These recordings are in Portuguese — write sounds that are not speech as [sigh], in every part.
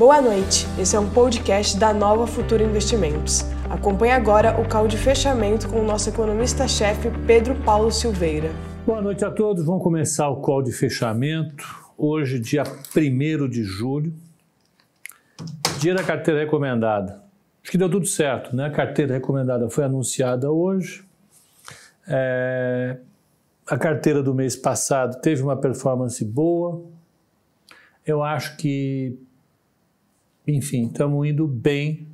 Boa noite, esse é um podcast da Nova Futura Investimentos. Acompanhe agora o call de fechamento com o nosso economista-chefe Pedro Paulo Silveira. Boa noite a todos, vamos começar o call de fechamento. Hoje, dia 1 de julho, dia da carteira recomendada. Acho que deu tudo certo, né? A carteira recomendada foi anunciada hoje. É... A carteira do mês passado teve uma performance boa. Eu acho que enfim, estamos indo bem.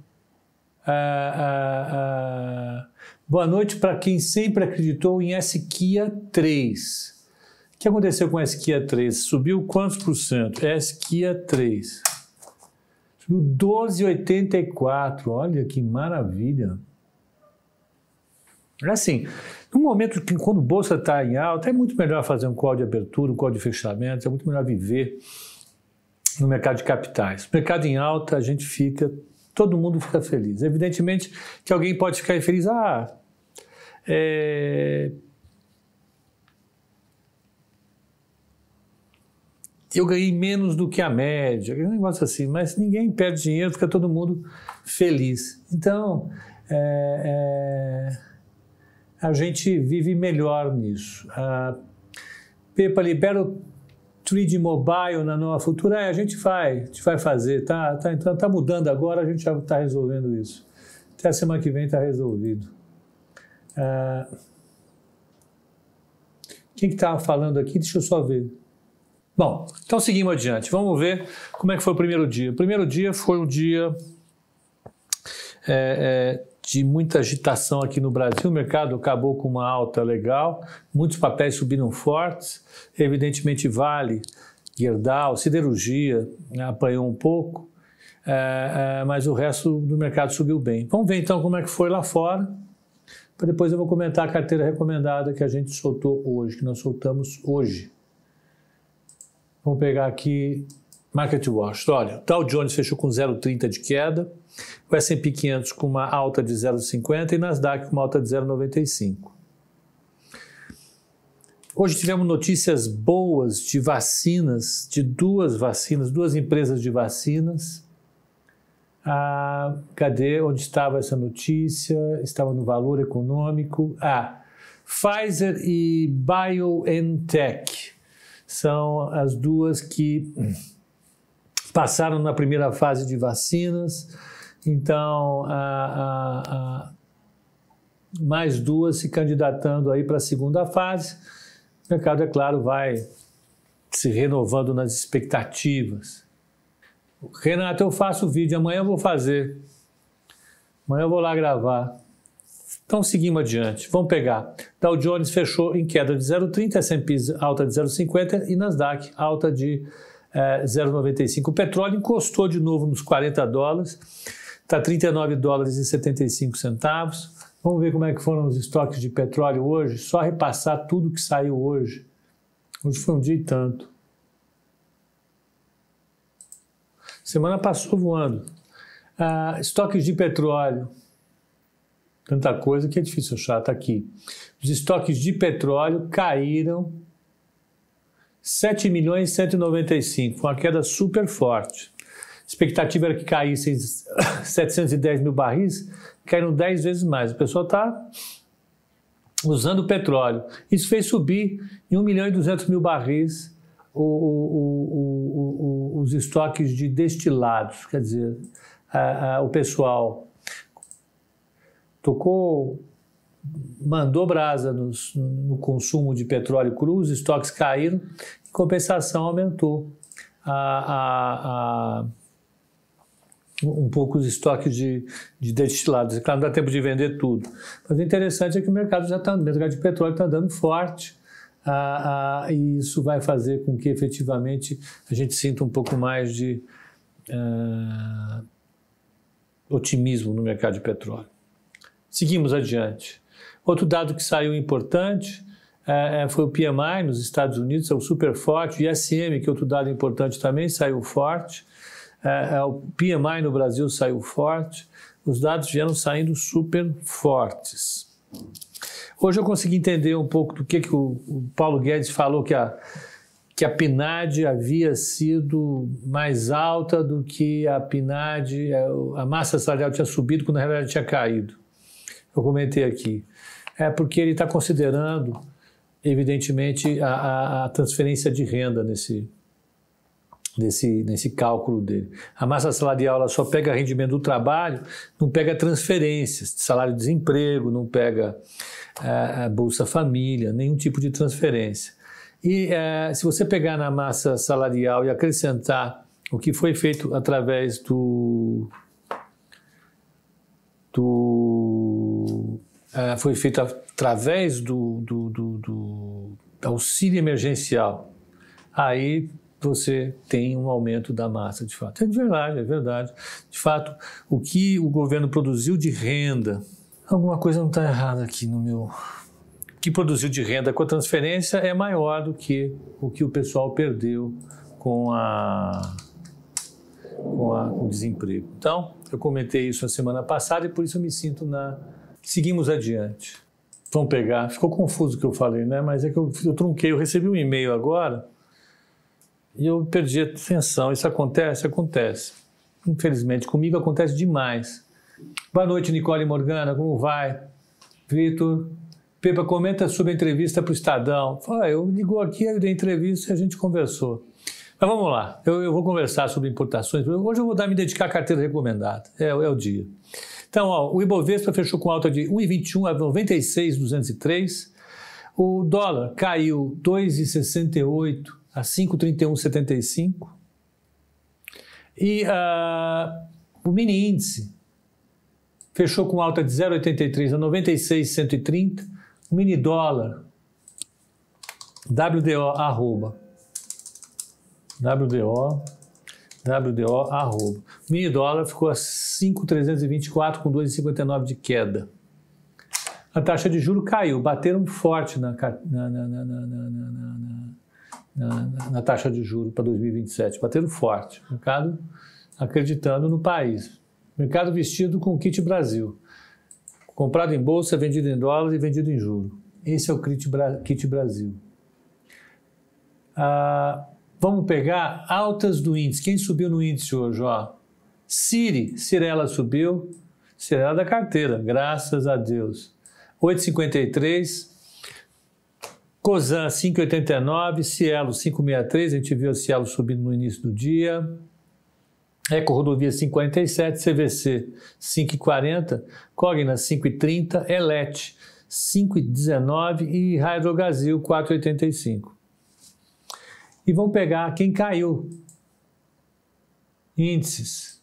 Ah, ah, ah. Boa noite para quem sempre acreditou em Esquia 3. O que aconteceu com a Esquia 3? Subiu quantos por cento? Esquia 3. Subiu 12,84. Olha que maravilha. É assim, no momento que quando a bolsa está em alta, é muito melhor fazer um call de abertura, um call de fechamento, é muito melhor viver no mercado de capitais. Mercado em alta, a gente fica, todo mundo fica feliz. Evidentemente que alguém pode ficar infeliz, ah, é, eu ganhei menos do que a média, um negócio assim, mas ninguém perde dinheiro, fica todo mundo feliz. Então, é, é, a gente vive melhor nisso. A Pepa libera o 3D Mobile na Nova Futura, é, a gente vai, a gente vai fazer, tá, tá, então, tá mudando agora, a gente já está resolvendo isso. Até a semana que vem está resolvido. Ah, quem que estava falando aqui? Deixa eu só ver. Bom, então seguimos adiante. Vamos ver como é que foi o primeiro dia. O primeiro dia foi um dia é, é, de muita agitação aqui no Brasil. O mercado acabou com uma alta legal, muitos papéis subiram fortes. Evidentemente, Vale, Gerdau, Siderurgia né, apanhou um pouco, é, é, mas o resto do mercado subiu bem. Vamos ver então como é que foi lá fora. Para depois eu vou comentar a carteira recomendada que a gente soltou hoje, que nós soltamos hoje. Vamos pegar aqui Market Watch. Olha, Dow Jones fechou com 0,30 de queda o S&P 500 com uma alta de 0,50 e Nasdaq com uma alta de 0,95. Hoje tivemos notícias boas de vacinas, de duas vacinas, duas empresas de vacinas. Ah, cadê? Onde estava essa notícia? Estava no valor econômico. Ah, Pfizer e BioNTech são as duas que passaram na primeira fase de vacinas então, a, a, a, mais duas se candidatando aí para a segunda fase. O mercado, é claro, vai se renovando nas expectativas. Renato, eu faço vídeo, amanhã eu vou fazer. Amanhã eu vou lá gravar. Então seguimos adiante. Vamos pegar. Dow Jones fechou em queda de 0,30, S&P alta de 0,50 e Nasdaq alta de é, eh, 0,95. O petróleo encostou de novo nos 40 dólares. Está 39 dólares e 75 centavos. Vamos ver como é que foram os estoques de petróleo hoje. Só repassar tudo que saiu hoje. Hoje foi um dia e tanto. Semana passou voando. Ah, estoques de petróleo. Tanta coisa que é difícil achar. Está aqui. Os estoques de petróleo caíram 7 milhões e 195. Foi uma queda super forte expectativa era que caísse 710 mil barris, caíram 10 vezes mais. O pessoal está usando petróleo. Isso fez subir em 1 milhão e 200 mil barris o, o, o, os estoques de destilados. Quer dizer, a, a, o pessoal tocou, mandou brasa no consumo de petróleo cru, os estoques caíram, em compensação aumentou a, a um pouco os estoques de, de destilados. É claro, não dá tempo de vender tudo. Mas o interessante é que o mercado já está, o mercado de petróleo está dando forte. Ah, ah, e isso vai fazer com que efetivamente a gente sinta um pouco mais de ah, otimismo no mercado de petróleo. Seguimos adiante. Outro dado que saiu importante é, foi o PMI nos Estados Unidos, saiu super forte. O ISM, que é outro dado importante também, saiu forte. É, é, o PMI no Brasil saiu forte, os dados vieram saindo super fortes. Hoje eu consegui entender um pouco do que, que o, o Paulo Guedes falou que a, que a PNAD havia sido mais alta do que a PNAD, é, a massa salarial tinha subido quando na realidade tinha caído. Eu comentei aqui. É porque ele está considerando, evidentemente, a, a, a, transferência de renda nesse, nesse, nesse cálculo dele. A massa salarial só pega rendimento do trabalho, não pega transferências, salário de desemprego, não pega a, a Bolsa Família, nenhum tipo de transferência. E é, se você pegar na massa salarial e acrescentar o que foi feito através do. do é, foi feito através do, do, do, do auxílio emergencial, aí você tem um aumento da massa, de fato. É verdade, é verdade. De fato, o que o governo produziu de renda, alguma coisa não está errada aqui no meu, que produziu de renda com a transferência é maior do que o que o pessoal perdeu com, a, com, a, com o desemprego. Então, eu comentei isso na semana passada e por isso eu me sinto na. Seguimos adiante. Vamos pegar. Ficou confuso o que eu falei, né? Mas é que eu, eu trunquei. Eu recebi um e-mail agora e eu perdi a atenção. Isso acontece? Acontece. Infelizmente, comigo acontece demais. Boa noite, Nicole Morgana. Como vai? Vitor, Pepa, comenta sobre a entrevista para o Estadão. Fala, eu ligou aqui, eu dei entrevista e a gente conversou. Mas vamos lá, eu, eu, vou conversar sobre importações. Hoje eu vou dar, me dedicar à carteira recomendada, é, é o dia. Então, ó, o Ibovespa fechou com alta de 1,21 a 96,203. O dólar caiu 2,68 a 5,3175. E uh, o mini índice fechou com alta de 0,83 a 96,130 mini dólar, WDO arroba, WDO, WDO arroba. Mini dólar ficou a 5,324 com 2,59 de queda. A taxa de juro caiu, bateram forte na, na, na, na taxa de juro para 2027, bateram forte. O mercado acreditando no país. Mercado vestido com kit Brasil. Comprado em bolsa, vendido em dólar e vendido em juro. Esse é o Kit Brasil. Ah, vamos pegar altas do índice. Quem subiu no índice hoje? Ó? Siri, Cirela subiu. Cirela da carteira, graças a Deus. 8,53. Cosan 5,89. Cielo 5,63. A gente viu a Cielo subindo no início do dia. Eco Rodovia 547, CVC 540, Cogna 530, Elet 519 e Hydrogazil 485. E vamos pegar quem caiu. Índices.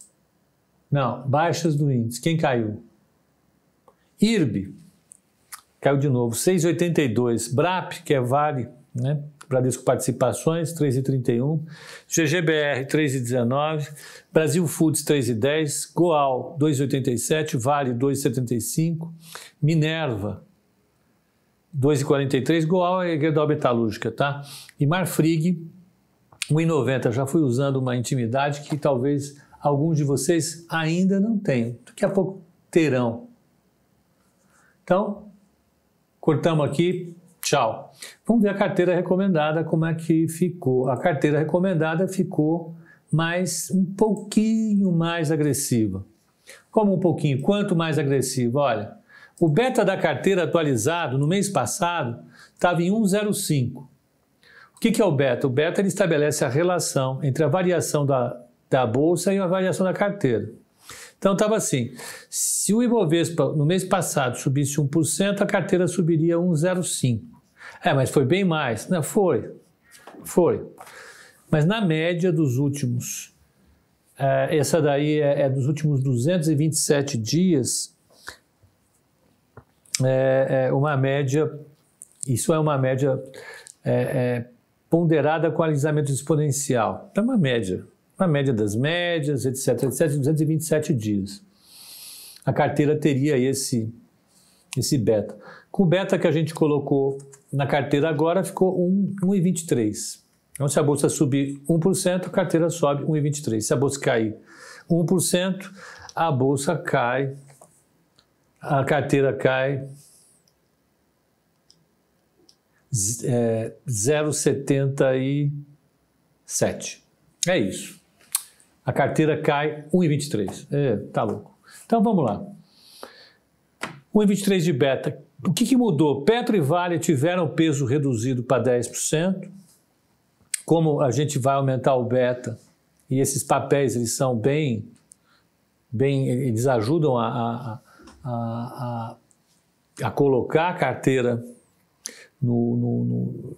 Não, baixas do índice. Quem caiu? IRB caiu de novo, 6,82. BRAP, que é Vale, né? Bradesco Participações, 3,31, GGBR, 3,19, Brasil Foods, 3,10, Goal, 2,87, Vale, 2,75, Minerva, 2,43, Goal é Gerdau Metalúrgica, tá? E Marfrig, 1,90. Já fui usando uma intimidade que talvez alguns de vocês ainda não tenham. Daqui a pouco terão. Então, cortamos aqui, Tchau. Vamos ver a carteira recomendada, como é que ficou. A carteira recomendada ficou mais um pouquinho mais agressiva. Como um pouquinho? Quanto mais agressiva? Olha, o beta da carteira atualizado no mês passado estava em 1,05. O que, que é o beta? O beta ele estabelece a relação entre a variação da, da bolsa e a variação da carteira. Então estava assim: se o Ibovespa no mês passado subisse 1%, a carteira subiria 1,05. É, mas foi bem mais. Não, foi. Foi. Mas na média dos últimos, é, essa daí é, é, dos últimos 227 dias, é, é, uma média, isso é uma média é, ponderada com alisamento exponencial. É uma média, uma média das médias, etc, etc, 227 dias. A carteira teria esse, esse beta. Com o beta que a gente colocou na carteira agora ficou 1,23. Então, se a bolsa subir 1%, a carteira sobe 1,23. Se a bolsa cair 1%, a bolsa cai, a carteira cai é, 0,77. É isso. A carteira cai 1,23. É, tá louco. Então vamos lá. 1,23 de beta. O que, que mudou? Petro e Vale tiveram peso reduzido para 10%. Como a gente vai aumentar o beta e esses papéis eles são bem, bem eles ajudam a, a, a, a, a colocar a carteira no, no, no,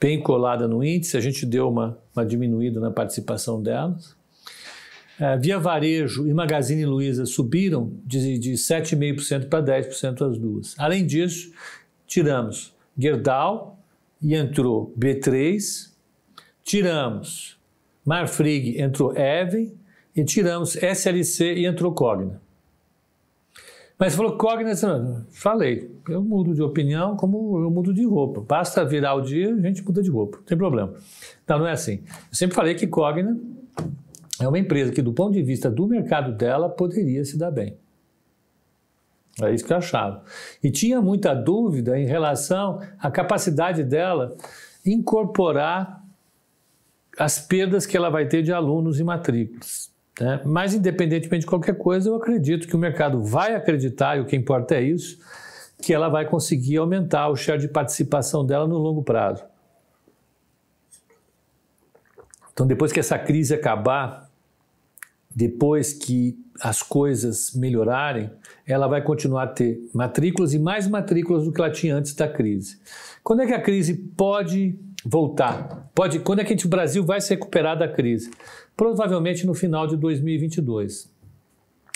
bem colada no índice, a gente deu uma, uma diminuída na participação delas. É, Via Varejo e Magazine Luiza subiram de, de 7,5% para 10% as duas. Além disso, tiramos Gerdau e entrou B3, tiramos Marfrig, entrou Even e tiramos SLC e entrou Cogna. Mas falou Cogna, falei, eu mudo de opinião como eu mudo de roupa. Basta virar o dia, a gente muda de roupa, não tem problema. Não, não é assim. Eu sempre falei que Cogna é uma empresa que, do ponto de vista do mercado dela, poderia se dar bem. É isso que eu achava. E tinha muita dúvida em relação à capacidade dela incorporar as perdas que ela vai ter de alunos e matrículas. Né? Mas, independentemente de qualquer coisa, eu acredito que o mercado vai acreditar, e o que importa é isso, que ela vai conseguir aumentar o share de participação dela no longo prazo. Então, depois que essa crise acabar, depois que as coisas melhorarem, ela vai continuar a ter matrículas e mais matrículas do que ela tinha antes da crise. Quando é que a crise pode voltar? Pode, quando é que o Brasil vai se recuperar da crise? Provavelmente no final de 2022.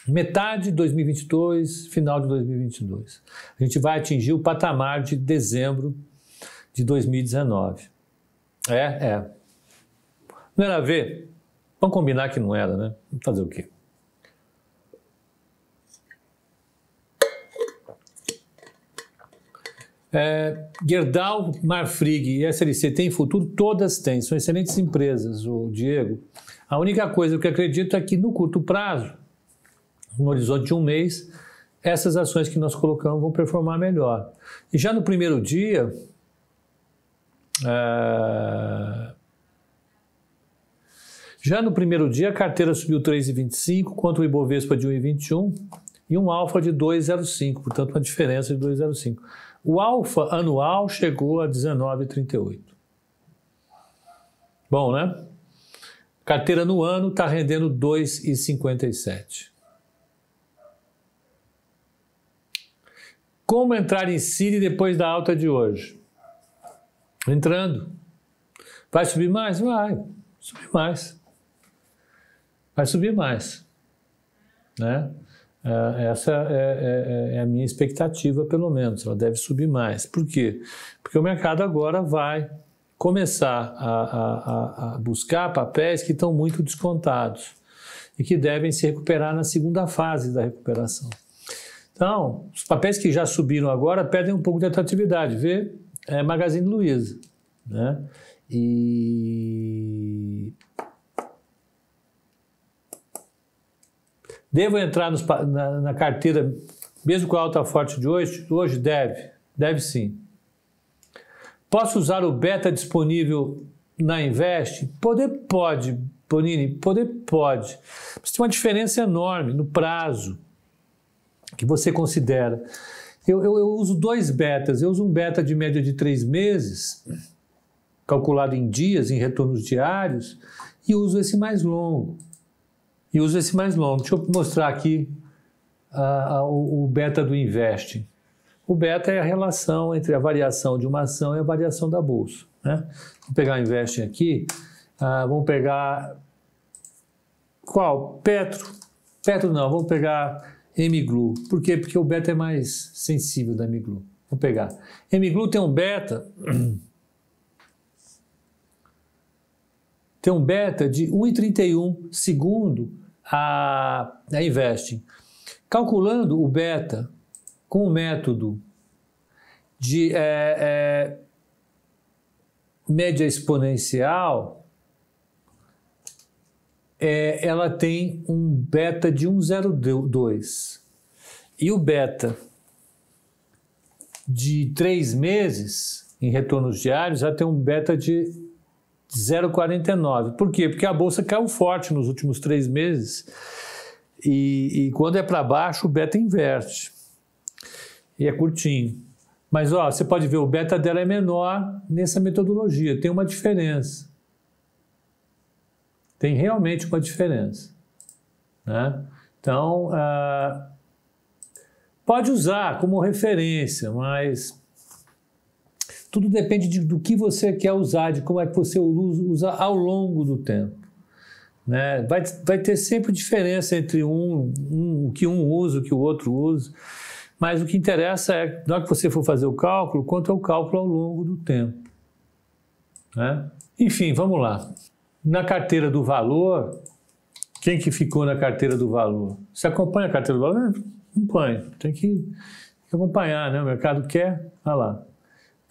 Metade de 2022, final de 2022. A gente vai atingir o patamar de dezembro de 2019. É, é. Não era ver? Vamos combinar que não era, né? Fazer o quê? É, Gerdau, Marfrig e SLC têm futuro? Todas têm, são excelentes empresas, o Diego. A única coisa que eu acredito é que no curto prazo, no horizonte de um mês, essas ações que nós colocamos vão performar melhor. E já no primeiro dia, é, já no primeiro dia, a carteira subiu 3,25 contra o Ibovespa de 1,21 e um alfa de 2,05, portanto, uma diferença de 2,05. O alfa anual chegou a 19,38. Bom, né? Carteira no ano está rendendo 2,57. Como entrar em Siri depois da alta de hoje? Entrando. Vai subir mais? Vai. Subir mais vai subir mais. Né? É, essa é, é, é, é, a minha expectativa, pelo menos. Ela deve subir mais. Por quê? Porque o mercado agora vai começar a, a, a buscar papéis que estão muito descontados e que devem se recuperar na segunda fase da recuperação. Então, os papéis que já subiram agora perdem um pouco de atratividade. Vê é Magazine Luiza. Né? E Devo entrar nos, na, na, carteira, mesmo com a alta forte de hoje? Hoje deve, deve sim. Posso usar o beta disponível na Invest? Poder pode, Bonini, poder pode. Mas tem uma diferença enorme no prazo que você considera. Eu, eu, eu, uso dois betas. Eu uso um beta de média de três meses, calculado em dias, em retornos diários, e uso esse mais longo e uso esse mais longo. Deixa eu mostrar aqui o, beta do Invest. O beta é a relação entre a variação de uma ação e a variação da bolsa. Né? Vamos pegar o Invest aqui, uh, vamos pegar qual? Petro. Petro não, vamos pegar Emiglu. Por quê? Porque o beta é mais sensível da Emiglu. Vou pegar. Emiglu tem um beta [clears throat] tem um beta de 1,31 segundo a, a Investing. Calculando o beta com o método de é, é, média exponencial, é, ela tem um beta de 1,02. E o beta de três meses, em retornos diários, já tem um beta de 0,49. Por quê? Porque a bolsa caiu forte nos últimos três meses e, e quando é para baixo o beta inverte e é curtinho. Mas ó, você pode ver o beta dela é menor nessa metodologia, tem uma diferença. Tem realmente uma diferença. Né? Então, uh, pode usar como referência, mas tudo depende de, do que você quer usar, de como é que você usa ao longo do tempo. Né? Vai, vai ter sempre diferença entre um, um, o que um usa, o que o outro usa, mas o que interessa é, na hora que você for fazer o cálculo, quanto é o cálculo ao longo do tempo. Né? Enfim, vamos lá. Na carteira do valor, quem que ficou na carteira do valor? Você acompanha a carteira do valor? Acompanha, tem que acompanhar, né? O mercado quer, olha lá.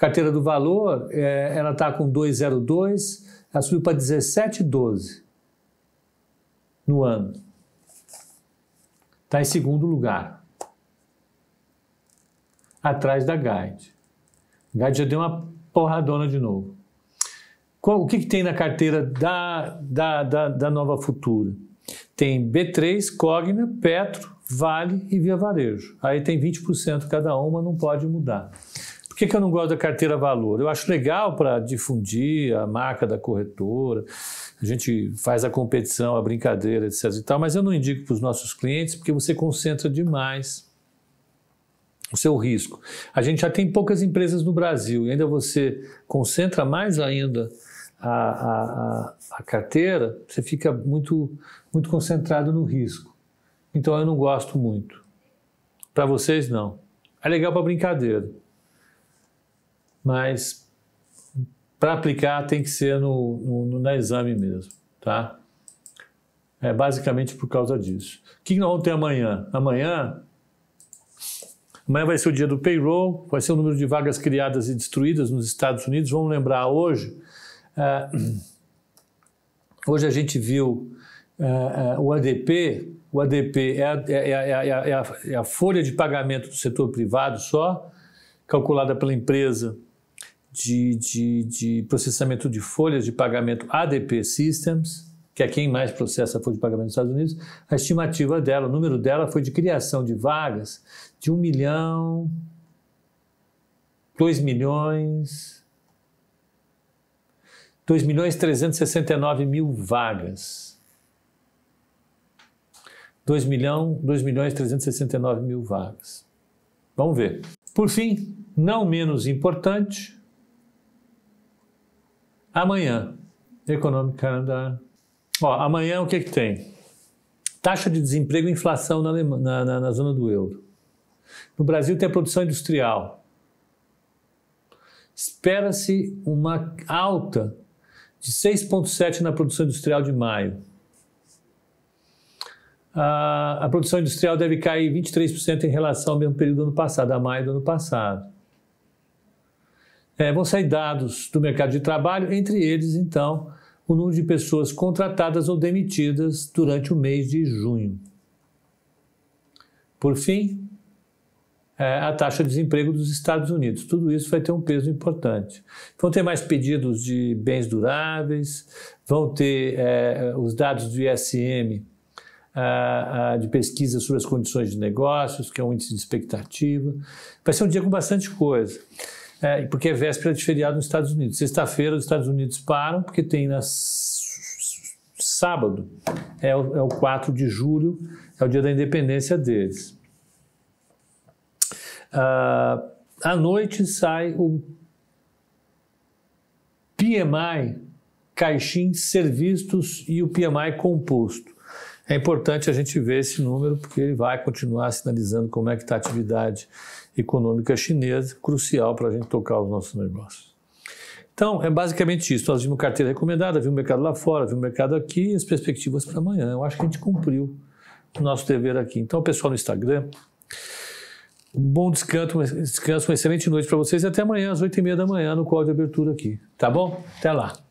Carteira do valor, é, ela está com 2,02, ela subiu para 17,12 no ano. Está em segundo lugar. Atrás da Guide. A Guide já deu uma porradona de novo. Qual, o que, que, tem na carteira da, da, da, da Nova Futura? Tem B3, Cogna, Petro, Vale e Via Varejo. Aí tem 20% cada uma, não pode mudar. Por que, que eu não gosto da carteira valor? Eu acho legal para difundir a marca da corretora, a gente faz a competição, a brincadeira, etc. e tal, mas eu não indico para os nossos clientes porque você concentra demais o seu risco. A gente já tem poucas empresas no Brasil e ainda você concentra mais ainda a, a, a carteira, você fica muito, muito concentrado no risco. Então eu não gosto muito. Para vocês, não. É legal para brincadeira mas para aplicar tem que ser no, no, no, na exame mesmo, tá? É basicamente por causa disso. O que nós vamos ter amanhã? Amanhã, amanhã vai ser o dia do payroll, vai ser o número de vagas criadas e destruídas nos Estados Unidos. Vamos lembrar hoje, uh, hoje a gente viu uh, uh, o ADP, o ADP é a, é, é, é, a, é a folha de pagamento do setor privado só, calculada pela empresa de, de, de processamento de folhas de pagamento ADP Systems, que é quem mais processa folha de pagamento nos Estados Unidos, a estimativa dela, o número dela foi de criação de vagas de 1 milhão, 2 milhões, 2 milhões 369 mil vagas. 2 milhão, 2 milhões 369 mil vagas. Vamos ver. Por fim, não menos importante, Amanhã, Economic Calendar. Ó, amanhã o que, que tem? Taxa de desemprego e inflação na, na, na, na zona do euro. No Brasil tem a produção industrial. Espera-se uma alta de 6,7% na produção industrial de maio. A, a, produção industrial deve cair 23% em relação ao mesmo período do ano passado, a maio do ano passado é, vão sair dados do mercado de trabalho, entre eles, então, o número de pessoas contratadas ou demitidas durante o mês de junho. Por fim, é, a taxa de desemprego dos Estados Unidos. Tudo isso vai ter um peso importante. Vão ter mais pedidos de bens duráveis, vão ter é, os dados do ISM de pesquisa sobre as condições de negócios, que é um índice de expectativa. Vai ser um dia com bastante coisa. É, porque é véspera de feriado nos Estados Unidos. Sexta-feira os Estados Unidos param, porque tem na sábado, é o, é o 4 de julho, é o dia da independência deles. Uh, à noite sai o PMI Caixin Serviços e o PMI Composto. É importante a gente ver esse número porque ele vai continuar sinalizando como é que está a atividade econômica chinesa, crucial para a gente tocar os nossos negócios. Então, é basicamente isso. Nós vimos carteira recomendada, vimos o mercado lá fora, vimos o mercado aqui e as perspectivas para amanhã. Eu acho que a gente cumpriu o nosso dever aqui. Então, pessoal no Instagram, um bom descanso, descanso uma excelente noite para vocês e até amanhã às oito e meia da manhã no call de abertura aqui. Tá bom? Até lá.